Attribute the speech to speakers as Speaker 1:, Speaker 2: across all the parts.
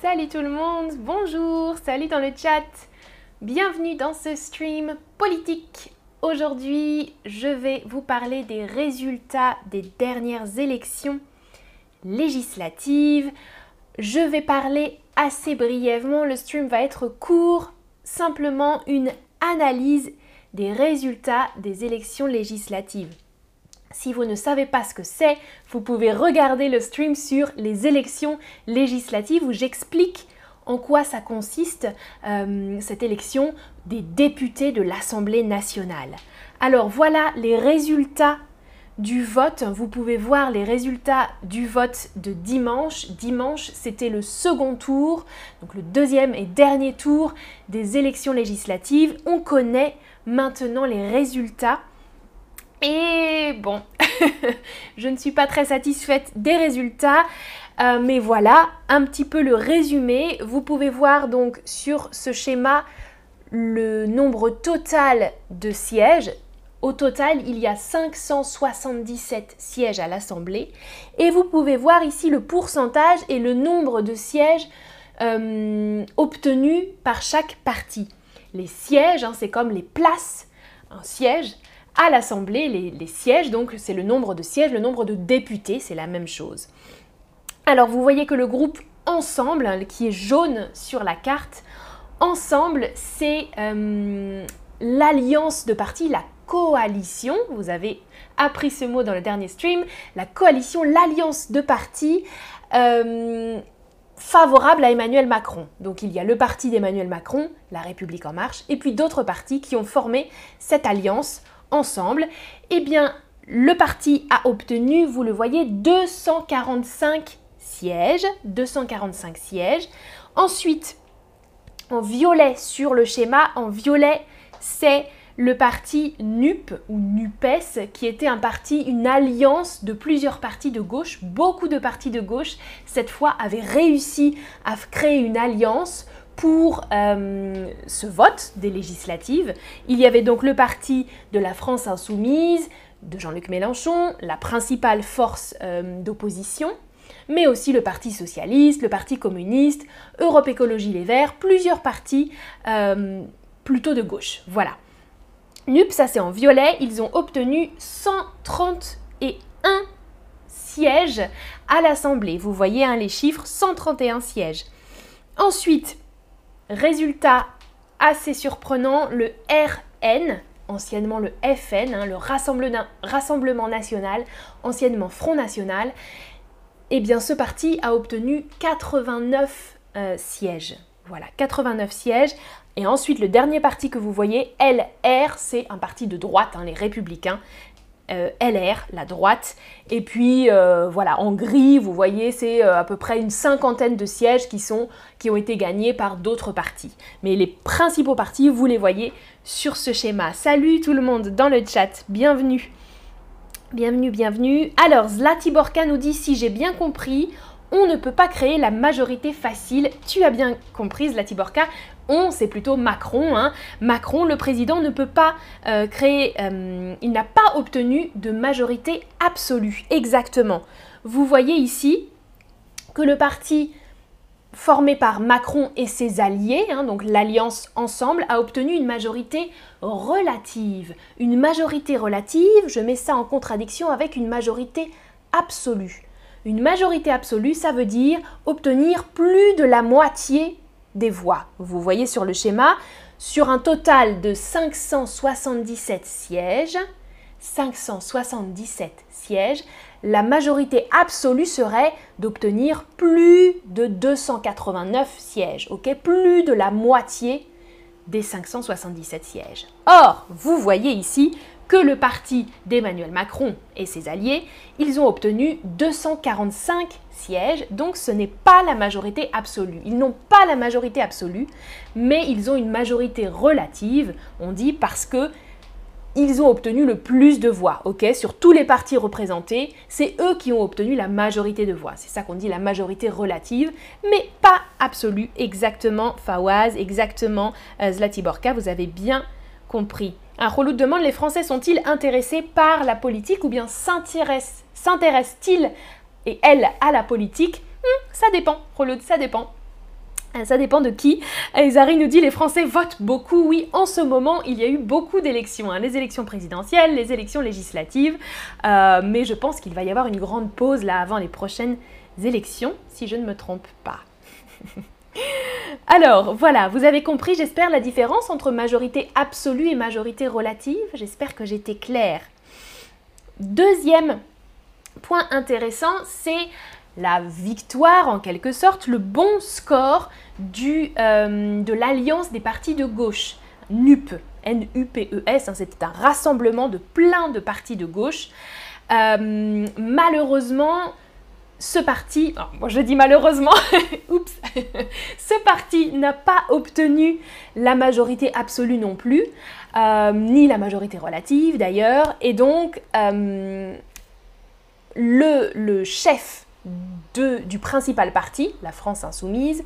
Speaker 1: Salut tout le monde, bonjour, salut dans le chat. Bienvenue dans ce stream politique. Aujourd'hui, je vais vous parler des résultats des dernières élections législatives. Je vais parler assez brièvement, le stream va être court, simplement une analyse des résultats des élections législatives. Si vous ne savez pas ce que c'est, vous pouvez regarder le stream sur les élections législatives où j'explique en quoi ça consiste euh, cette élection des députés de l'Assemblée nationale. Alors voilà les résultats du vote. Vous pouvez voir les résultats du vote de dimanche. Dimanche, c'était le second tour, donc le deuxième et dernier tour des élections législatives. On connaît maintenant les résultats. Et bon, je ne suis pas très satisfaite des résultats, euh, mais voilà un petit peu le résumé. Vous pouvez voir donc sur ce schéma le nombre total de sièges. Au total, il y a 577 sièges à l'Assemblée. Et vous pouvez voir ici le pourcentage et le nombre de sièges euh, obtenus par chaque parti. Les sièges, hein, c'est comme les places. Un siège, à l'Assemblée, les, sièges, donc c'est le nombre de sièges, le nombre de députés, c'est la même chose. Alors vous voyez que le groupe Ensemble, qui est jaune sur la carte, Ensemble, c'est euh, l'alliance de partis, la coalition, vous avez appris ce mot dans le dernier stream, la coalition, l'alliance de partis euh, favorable à Emmanuel Macron. Donc il y a le parti d'Emmanuel Macron, la République en marche, et puis d'autres partis qui ont formé cette alliance ensemble, eh bien, le parti a obtenu, vous le voyez, 245 sièges. 245 sièges. Ensuite, en violet sur le schéma, en violet, c'est le parti NUP ou NUPES, qui était un parti, une alliance de plusieurs partis de gauche. Beaucoup de partis de gauche, cette fois, avaient réussi à créer une alliance pour euh, ce vote des législatives. Il y avait donc le parti de la France insoumise, de Jean-Luc Mélenchon, la principale force euh, d'opposition, mais aussi le Parti socialiste, le Parti communiste, Europe Écologie Les Verts, plusieurs partis euh, plutôt de gauche. Voilà. NUP, ça c'est en violet, ils ont obtenu 131 sièges à l'Assemblée. Vous voyez hein, les chiffres, 131 sièges. Ensuite, Résultat assez surprenant, le RN, anciennement le FN, hein, le Rassemblement National, anciennement Front National, eh bien ce parti a obtenu 89 euh, sièges. Voilà, 89 sièges. Et ensuite, le dernier parti que vous voyez, LR, c'est un parti de droite, hein, les républicains. Euh, LR, la droite. Et puis euh, voilà, en gris, vous voyez, c'est euh, à peu près une cinquantaine de sièges qui, sont, qui ont été gagnés par d'autres partis. Mais les principaux partis, vous les voyez sur ce schéma. Salut tout le monde dans le chat, bienvenue. Bienvenue, bienvenue. Alors, Zlatiborka nous dit si j'ai bien compris, on ne peut pas créer la majorité facile. Tu as bien compris, Zlatiborka. C'est plutôt Macron. Hein. Macron, le président, ne peut pas euh, créer, euh, il n'a pas obtenu de majorité absolue. Exactement. Vous voyez ici que le parti formé par Macron et ses alliés, hein, donc l'alliance ensemble, a obtenu une majorité relative. Une majorité relative, je mets ça en contradiction avec une majorité absolue. Une majorité absolue, ça veut dire obtenir plus de la moitié des voix. Vous voyez sur le schéma, sur un total de 577 sièges, 577 sièges, la majorité absolue serait d'obtenir plus de 289 sièges, ok? Plus de la moitié des 577 sièges. Or, vous voyez ici que le parti d'Emmanuel Macron et ses alliés, ils ont obtenu 245 sièges, donc ce n'est pas la majorité absolue. Ils n'ont pas la majorité absolue, mais ils ont une majorité relative, on dit parce que ils ont obtenu le plus de voix, ok? Sur tous les partis représentés, c'est eux qui ont obtenu la majorité de voix. C'est ça qu'on dit la majorité relative, mais pas absolue, exactement Fawaz, exactement euh, Zlatiborka, vous avez bien compris. Un relou demande les Français sont-ils intéressés par la politique ou bien s'intéressent-ils et elles à la politique hmm, Ça dépend, Reloud, ça dépend. Euh, ça dépend de qui. Zari nous dit les Français votent beaucoup. Oui, en ce moment, il y a eu beaucoup d'élections. Hein. Les élections présidentielles, les élections législatives. Euh, mais je pense qu'il va y avoir une grande pause là avant les prochaines élections, si je ne me trompe pas. Alors, voilà, vous avez compris, j'espère, la différence entre majorité absolue et majorité relative. J'espère que j'étais claire. Deuxième point intéressant, c'est la victoire en quelque sorte, le bon score euh, de l'alliance des partis de gauche, NUP, N-U-P-E-S, hein, c'était un rassemblement de plein de partis de gauche. Euh, malheureusement, ce parti, oh, moi je dis malheureusement, oups, ce parti n'a pas obtenu la majorité absolue non plus, euh, ni la majorité relative d'ailleurs, et donc le, chef du principal parti, la France insoumise,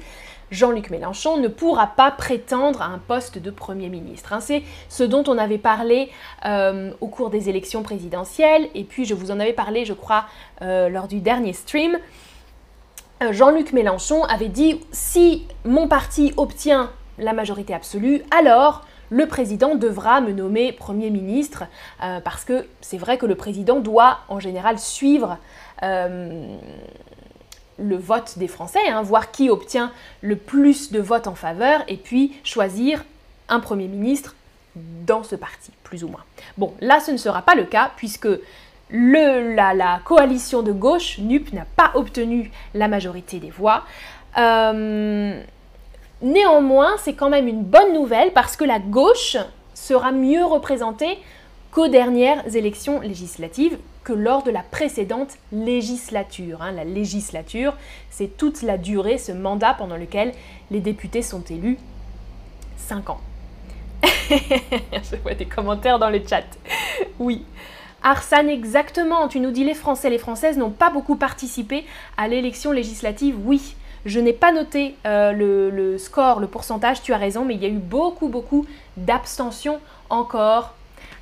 Speaker 1: Jean-Luc Mélenchon ne pourra pas prétendre à un poste de Premier ministre. Hein. C'est ce dont on avait parlé euh, au cours des élections présidentielles, et puis je vous en avais parlé, je crois, euh, lors du dernier stream. Euh, Jean-Luc Mélenchon avait dit, si mon parti obtient la majorité absolue, alors le président devra me nommer Premier ministre, parce que c'est vrai que le président doit en général suivre le vote des Français, hein, voir qui obtient le plus de votes en faveur, et puis choisir un Premier ministre dans ce parti, plus ou moins. Bon, là, ce ne sera pas le cas, puisque le, la, coalition de gauche, NUP, n'a pas obtenu la majorité des voix. Euh, néanmoins, c'est quand même une bonne nouvelle, parce que la gauche sera mieux représentée qu'aux dernières élections législatives, que lors de la précédente législature. Hein. La législature, c'est toute la durée, ce mandat pendant lequel les députés sont élus. 5 ans. Je vois des commentaires dans le chat. Oui. Arsane, exactement. Tu nous dis les Français, les Françaises n'ont pas beaucoup participé à l'élection législative. Oui. Je n'ai pas noté euh, le, score, le pourcentage, tu as raison, mais il y a eu beaucoup, beaucoup d'abstention encore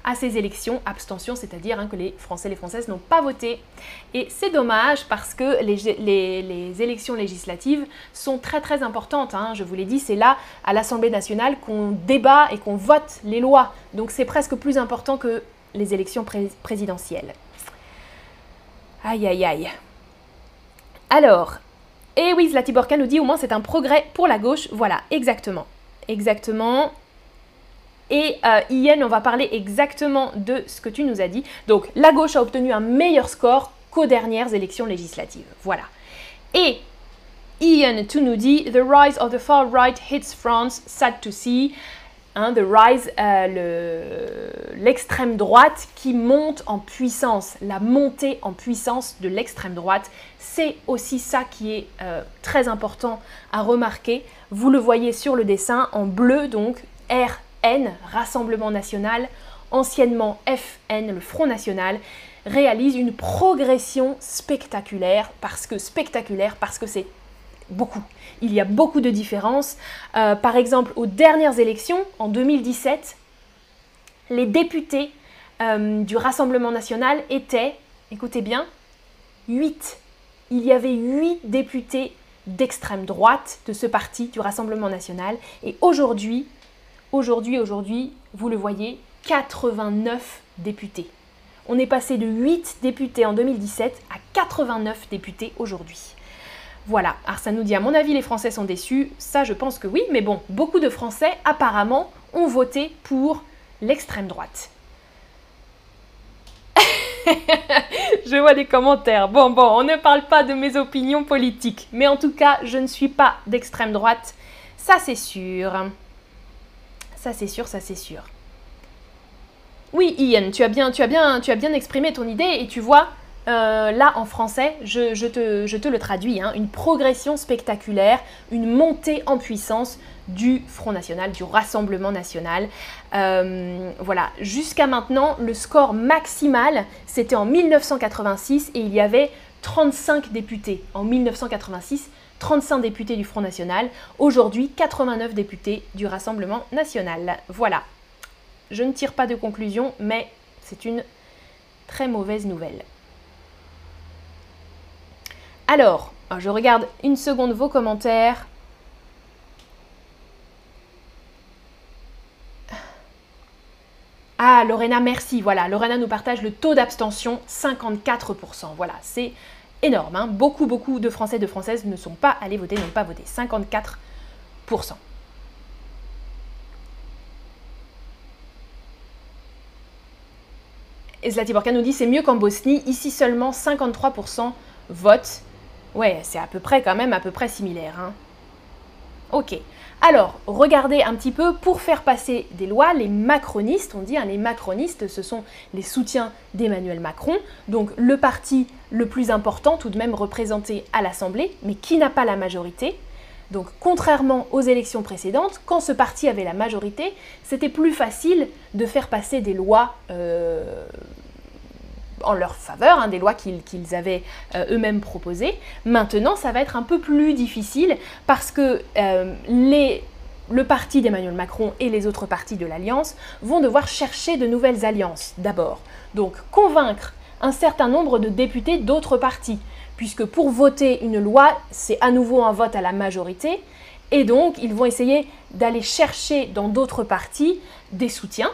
Speaker 1: à ces élections. Abstention, c'est-à-dire hein, que les Français et les Françaises n'ont pas voté. Et c'est dommage parce que les, élections législatives sont très très importantes. Hein. Je vous l'ai dit, c'est là, à l'Assemblée nationale, qu'on débat et qu'on vote les lois. Donc c'est presque plus important que les élections présidentielles. Aïe aïe aïe. Alors, et oui, Zlatiborka nous dit au moins c'est un progrès pour la gauche. Voilà, exactement. Exactement. Et euh, Ian, on va parler exactement de ce que tu nous as dit. Donc, la gauche a obtenu un meilleur score qu'aux dernières élections législatives. Voilà. Et Ian, tu nous dit The rise of the far right hits France, sad to see. Hein, the rise, euh, l'extrême droite qui monte en puissance, la montée en puissance de l'extrême droite, c'est aussi ça qui est euh, très important à remarquer. Vous le voyez sur le dessin en bleu, donc R N, Rassemblement national, anciennement FN, le Front national, réalise une progression spectaculaire, parce que spectaculaire, parce que c'est beaucoup. Il y a beaucoup de différences. Euh, par exemple, aux dernières élections, en 2017, les députés euh, du Rassemblement national étaient, écoutez bien, 8. Il y avait 8 députés d'extrême droite de ce parti, du Rassemblement national. Et aujourd'hui, Aujourd'hui, aujourd'hui, vous le voyez, 89 députés. On est passé de 8 députés en 2017 à 89 députés aujourd'hui. Voilà, alors ça nous dit à mon avis les Français sont déçus, ça je pense que oui, mais bon, beaucoup de Français apparemment ont voté pour l'extrême droite. je vois des commentaires. Bon, bon, on ne parle pas de mes opinions politiques, mais en tout cas, je ne suis pas d'extrême droite, ça c'est sûr. Ça c'est sûr, ça c'est sûr. Oui, Ian, tu as bien, tu as bien, tu as bien exprimé ton idée et tu vois, euh, là en français, je, te, le traduis, hein, une progression spectaculaire, une montée en puissance du Front National, du Rassemblement National. Euh, voilà, jusqu'à maintenant, le score maximal, c'était en 1986 et il y avait 35 députés en 1986 35 députés du Front National, aujourd'hui 89 députés du Rassemblement National. Voilà. Je ne tire pas de conclusion, mais c'est une très mauvaise nouvelle. Alors, je regarde une seconde vos commentaires. Ah, Lorena, merci. Voilà, Lorena nous partage le taux d'abstention, 54%. Voilà, c'est énorme. Hein. Beaucoup, beaucoup de Français et de Françaises ne sont pas allés voter, n'ont pas voté. 54%. Et Zlatiborka nous dit c'est mieux qu'en Bosnie, ici seulement 53% votent Ouais, c'est à peu près quand même à peu près similaire. Hein. Ok. Alors, regardez un petit peu, pour faire passer des lois, les macronistes, on dit, hein, les macronistes, ce sont les soutiens d'Emmanuel Macron, donc le parti le plus important tout de même représenté à l'Assemblée, mais qui n'a pas la majorité. Donc, contrairement aux élections précédentes, quand ce parti avait la majorité, c'était plus facile de faire passer des lois euh, en leur faveur, hein, des lois qu'ils avaient euh, eux-mêmes proposées. Maintenant, ça va être un peu plus difficile parce que euh, le parti d'Emmanuel Macron et les autres partis de l'Alliance vont devoir chercher de nouvelles alliances d'abord. Donc convaincre un certain nombre de députés d'autres partis, puisque pour voter une loi, c'est à nouveau un vote à la majorité, et donc ils vont essayer d'aller chercher dans d'autres partis des soutiens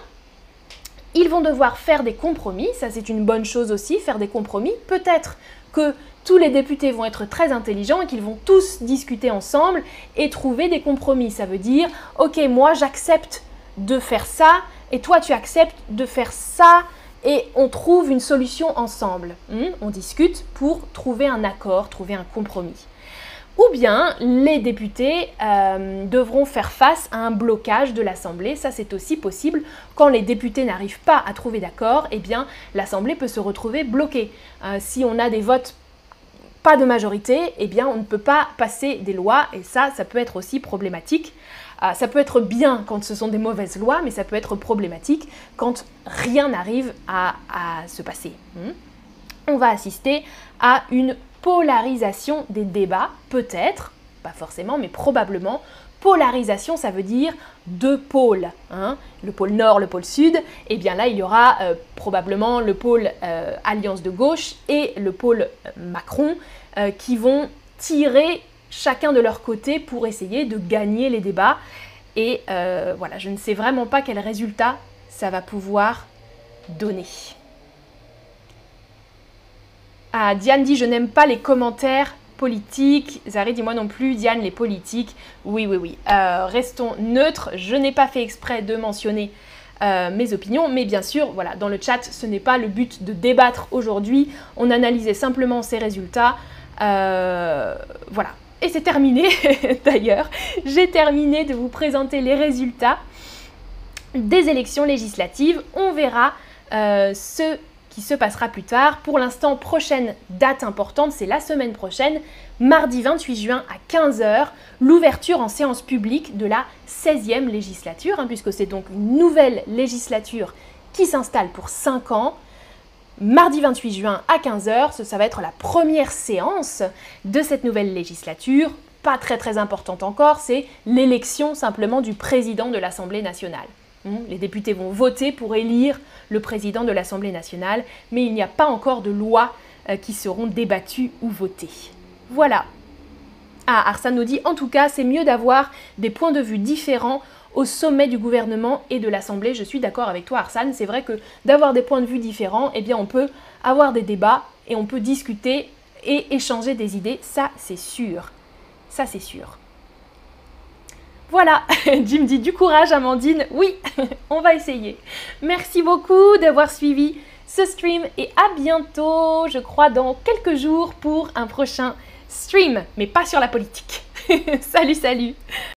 Speaker 1: ils vont devoir faire des compromis, ça c'est une bonne chose aussi, faire des compromis. Peut-être que tous les députés vont être très intelligents et qu'ils vont tous discuter ensemble et trouver des compromis. Ça veut dire, ok, moi j'accepte de faire ça et toi tu acceptes de faire ça et on trouve une solution ensemble. Hmm? on discute pour trouver un accord, trouver un compromis ou bien les députés euh, devront faire face à un blocage de l'Assemblée. Ça, c'est aussi possible. Quand les députés n'arrivent pas à trouver d'accord, eh bien, l'Assemblée peut se retrouver bloquée. Euh, si on a des votes pas de majorité, eh bien, on ne peut pas passer des lois, et ça, ça peut être aussi problématique. Euh, ça peut être bien quand ce sont des mauvaises lois, mais ça peut être problématique quand rien n'arrive à, se passer. Hmm. on va assister à une polarisation des débats, peut-être, pas forcément, mais probablement. Polarisation, ça veut dire deux pôles. Hein. le pôle nord, le pôle sud. Et eh bien là, il y aura euh, probablement le pôle euh, Alliance de gauche et le pôle euh, Macron qui vont tirer chacun de leur côté pour essayer de gagner les débats. Et voilà, je ne sais vraiment pas quel résultat ça va pouvoir donner. Ah, Diane dit Je n'aime pas les commentaires politiques. Zari dit moi non plus. Diane, les politiques. Oui, oui, oui. Euh, restons neutres. Je n'ai pas fait exprès de mentionner euh, mes opinions, mais bien sûr, voilà, dans le chat, ce n'est pas le but de débattre aujourd'hui. On analysait simplement ces résultats. Euh, voilà. Et c'est terminé, d'ailleurs. J'ai terminé de vous présenter les résultats des élections législatives. On verra ce qui se passera plus tard. Pour l'instant, prochaine date importante, c'est la semaine prochaine, mardi 28 juin à 15h, l'ouverture en séance publique de la 16e législature, hein, puisque c'est donc une nouvelle législature qui s'installe pour 5 ans. Mardi 28 juin à 15h, ça va être la première séance de cette nouvelle législature. Pas très très importante encore, c'est l'élection simplement du président de l'Assemblée nationale. Hmm, les députés vont voter pour élire le président de l'Assemblée nationale, mais il n'y a pas encore de lois euh, qui seront débattues ou votées. Voilà. Ah, Arsène nous dit, en tout cas, c'est mieux d'avoir des points de vue différents au sommet du gouvernement et de l'Assemblée. Je suis d'accord avec toi, Arsène. C'est vrai que d'avoir des points de vue différents, eh bien, on peut avoir des débats et on peut discuter et échanger des idées. Ça, c'est sûr. Ça, c'est sûr. Voilà, Jim dit du courage Amandine. Oui, on va essayer. Merci beaucoup d'avoir suivi ce stream et à bientôt, je crois, dans quelques jours pour un prochain stream, mais pas sur la politique. salut, salut